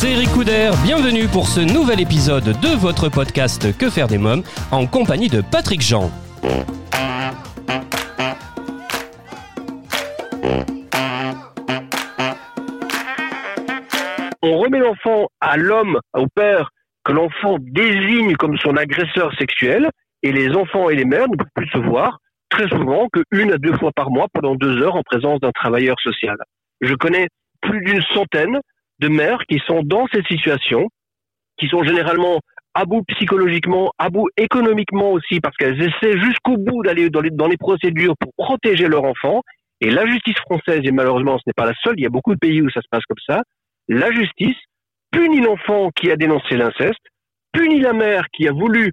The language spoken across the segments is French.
C'est Eric Couder, bienvenue pour ce nouvel épisode de votre podcast Que faire des mômes en compagnie de Patrick Jean. on remet l'enfant à l'homme, au père, que l'enfant désigne comme son agresseur sexuel, et les enfants et les mères ne peuvent plus se voir très souvent que une à deux fois par mois pendant deux heures en présence d'un travailleur social. Je connais plus d'une centaine de mères qui sont dans cette situation, qui sont généralement à bout psychologiquement, à bout économiquement aussi, parce qu'elles essaient jusqu'au bout d'aller dans les, procédures pour protéger leur enfant. Et la justice française, et malheureusement ce n'est pas la seule, il y a beaucoup de pays où ça se passe comme ça, la justice punit l'enfant qui a dénoncé l'inceste, punit la mère qui a voulu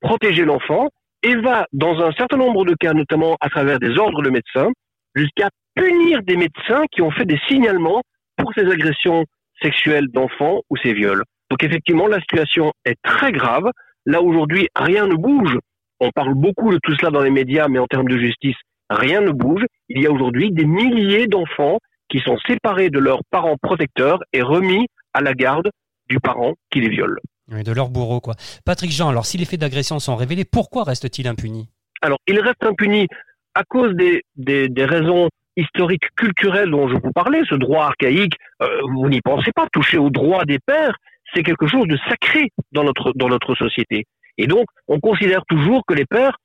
protéger l'enfant, et va, dans un certain nombre de cas, notamment à travers des ordres de médecins, jusqu'à punir des médecins qui ont fait des signalements pour ces agressions sexuelles d'enfants ou ces viols. Donc effectivement, la situation est très grave. Là, aujourd'hui, rien ne bouge. On parle beaucoup de tout cela dans les médias, mais en termes de justice, rien ne bouge. Il y a aujourd'hui des milliers d'enfants qui sont séparés de leurs parents protecteurs et remis à la garde du parent qui les viole. Oui, de leur bourreau, quoi. Patrick Jean, alors si les faits d'agression sont révélés, pourquoi reste-t-il impuni? Alors, il reste impuni à cause des, des, des, raisons historiques, culturelles dont je vous parlais, ce droit archaïque, euh, vous n'y pensez pas, toucher au droit des pères, c'est quelque chose de sacré dans notre, dans notre société. Et donc, on considère toujours que les pères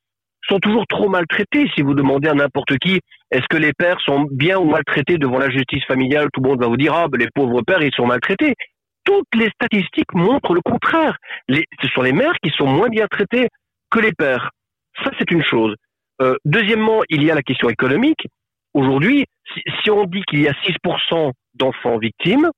sont toujours trop maltraités. Si vous demandez à n'importe qui, est-ce que les pères sont bien ou maltraités devant la justice familiale, tout le monde va vous dire, ah, ben, les pauvres pères, ils sont maltraités. Toutes les statistiques montrent le contraire. Ce sont les mères qui sont moins bien traitées que les pères. Ça, c'est une chose. Euh, deuxièmement, il y a la question économique. Aujourd'hui, si, si on dit qu'il y a 6% d'enfants victimes,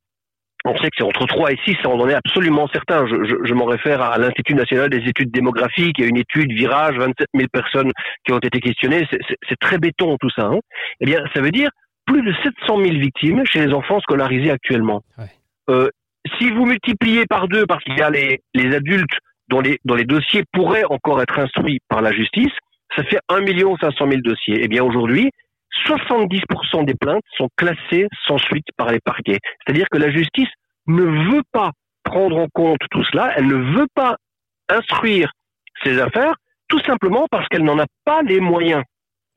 on sait que c'est entre 3 et 6, on en est absolument certain. Je, je, je m'en réfère à l'Institut national des études démographiques, il y a une étude virage, 27 000 personnes qui ont été questionnées, c'est très béton tout ça. Hein. Eh bien, ça veut dire plus de 700 000 victimes chez les enfants scolarisés actuellement. Ouais. Euh, si vous multipliez par deux, parce qu'il y a les, les adultes dont les, dont les dossiers pourraient encore être instruits par la justice, ça fait 1 500 000 dossiers. Eh bien, aujourd'hui, 70% des plaintes sont classées sans suite par les parquets. C'est-à-dire que la justice ne veut pas prendre en compte tout cela, elle ne veut pas instruire ces affaires, tout simplement parce qu'elle n'en a pas les moyens.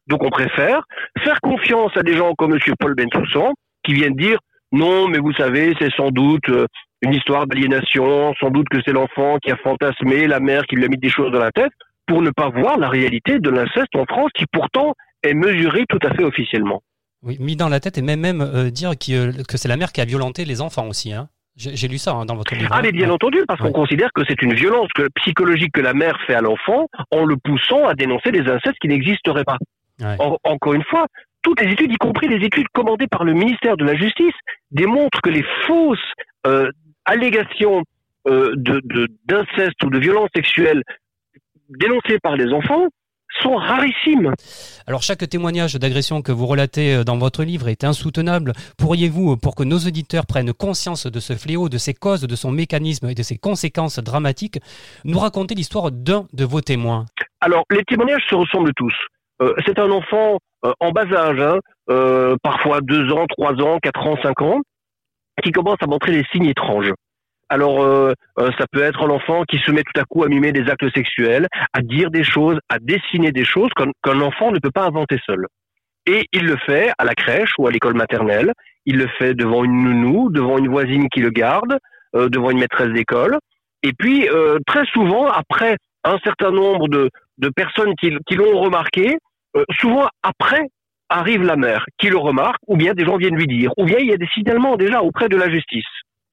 Donc on préfère faire confiance à des gens comme M. Paul Bensoussan, qui viennent dire non, mais vous savez, c'est sans doute euh, une histoire d'aliénation, sans doute que c'est l'enfant qui a fantasmé, la mère qui lui a mis des choses dans la tête, pour ne pas voir la réalité de l'inceste en France, qui pourtant est mesuré tout à fait officiellement. Oui, mis dans la tête et même, même euh, dire qui, euh, que c'est la mère qui a violenté les enfants aussi. Hein. J'ai lu ça hein, dans votre livre. Ah, mais bien entendu, parce Ouais. qu'on considère que c'est une violence que, psychologique que la mère fait à l'enfant en le poussant à dénoncer des incestes qui n'existeraient pas. Ouais. En- encore une fois, toutes les études, y compris les études commandées par le ministère de la Justice, démontrent que les fausses euh, allégations euh, de- de- d'inceste ou de violence sexuelle dénoncées par les enfants sont rarissimes. Alors chaque témoignage d'agression que vous relatez euh, dans votre livre est insoutenable. Pourriez-vous, euh, pour que nos auditeurs prennent conscience de ce fléau, de ses causes, de son mécanisme et de ses conséquences dramatiques, nous raconter l'histoire d'un de vos témoins? Alors, les témoignages se ressemblent tous. Euh, c'est un enfant euh, en bas âge, hein, euh, parfois deux ans, trois ans, quatre ans, cinq ans, qui commence à montrer des signes étranges. Alors, euh, euh, ça peut être l'enfant qui se met tout à coup à mimer des actes sexuels, à dire des choses, à dessiner des choses qu'un enfant ne peut pas inventer seul. Et il le fait à la crèche ou à l'école maternelle. Il le fait devant une nounou, devant une voisine qui le garde, euh, devant une maîtresse d'école. Et puis, très souvent, après un certain nombre de, personnes qui, l'ont remarqué, souvent après arrive la mère qui le remarque, ou bien des gens viennent lui dire, ou bien il y a des signalements déjà auprès de la justice.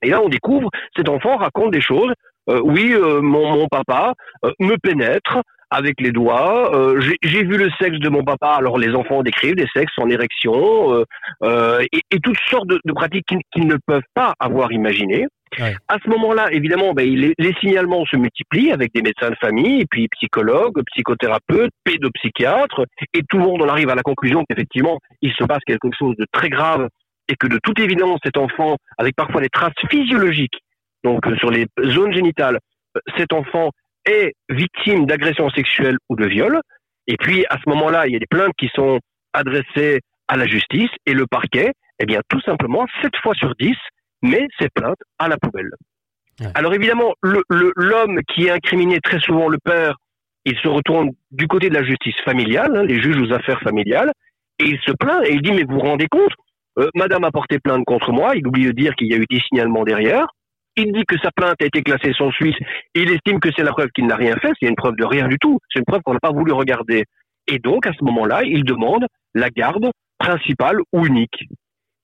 Et là, on découvre, cet enfant raconte des choses. Euh, oui, euh, mon, mon papa euh, me pénètre avec les doigts. Euh, j'ai vu le sexe de mon papa. Alors les enfants décrivent des sexes en érection euh, euh, et, et, toutes sortes de, de pratiques qu'ils ne peuvent pas avoir imaginées. Ouais. À ce moment-là, évidemment, ben, les, les, signalements se multiplient avec des médecins de famille, et puis psychologues, psychothérapeutes, pédopsychiatres, et tout le monde en arrive à la conclusion qu'effectivement, il se passe quelque chose de très grave et que de toute évidence, cet enfant, avec parfois des traces physiologiques, donc sur les zones génitales, cet enfant est victime d'agression sexuelle ou de viol. Et puis, à ce moment-là, il y a des plaintes qui sont adressées à la justice et le parquet, eh bien, tout simplement, 7 fois sur 10, met ces plaintes à la poubelle. Alors évidemment, l'homme le, qui est incriminé, très souvent le père, il se retourne du côté de la justice familiale, hein, les juges aux affaires familiales, et il se plaint et il dit, mais vous vous rendez compte, euh, Madame a porté plainte contre moi, il oublie de dire qu'il y a eu des signalements derrière, il dit que sa plainte a été classée sans suite. Il estime que c'est la preuve qu'il n'a rien fait. C'est une preuve de rien du tout. C'est une preuve qu'on n'a pas voulu regarder. Et donc, à ce moment-là, il demande la garde principale ou unique.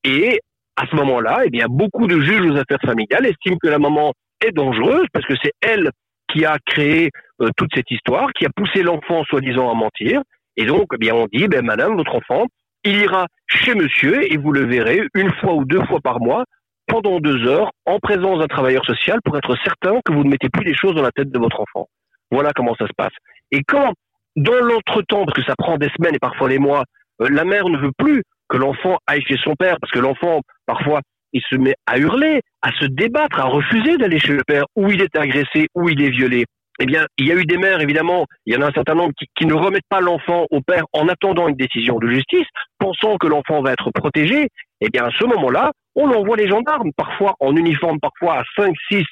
Et à ce moment-là, eh bien, beaucoup de juges aux affaires familiales estiment que la maman est dangereuse parce que c'est elle qui a créé euh, toute cette histoire, qui a poussé l'enfant soi-disant à mentir. Et donc, eh bien, on dit, ben, madame, votre enfant, il ira chez monsieur et vous le verrez une fois ou deux fois par mois pendant deux heures en présence d'un travailleur social pour être certain que vous ne mettez plus les choses dans la tête de votre enfant. Voilà comment ça se passe. Et quand, dans l'entretemps, parce que ça prend des semaines et parfois des mois, euh, la mère ne veut plus que l'enfant aille chez son père, parce que l'enfant, parfois, il se met à hurler, à se débattre, à refuser d'aller chez le père, où il est agressé, où il est violé. Eh bien, il y a eu des mères, évidemment, il y en a un certain nombre qui, ne remettent pas l'enfant au père en attendant une décision de justice, pensant que l'enfant va être protégé. Eh bien, à ce moment-là, on envoie les gendarmes, parfois en uniforme, parfois à 5, 6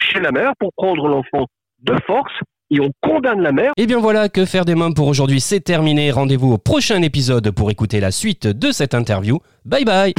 chez la mère pour prendre l'enfant de force et on condamne la mère. Et bien voilà, que faire des mains pour aujourd'hui, c'est terminé. Rendez-vous au prochain épisode pour écouter la suite de cette interview. Bye bye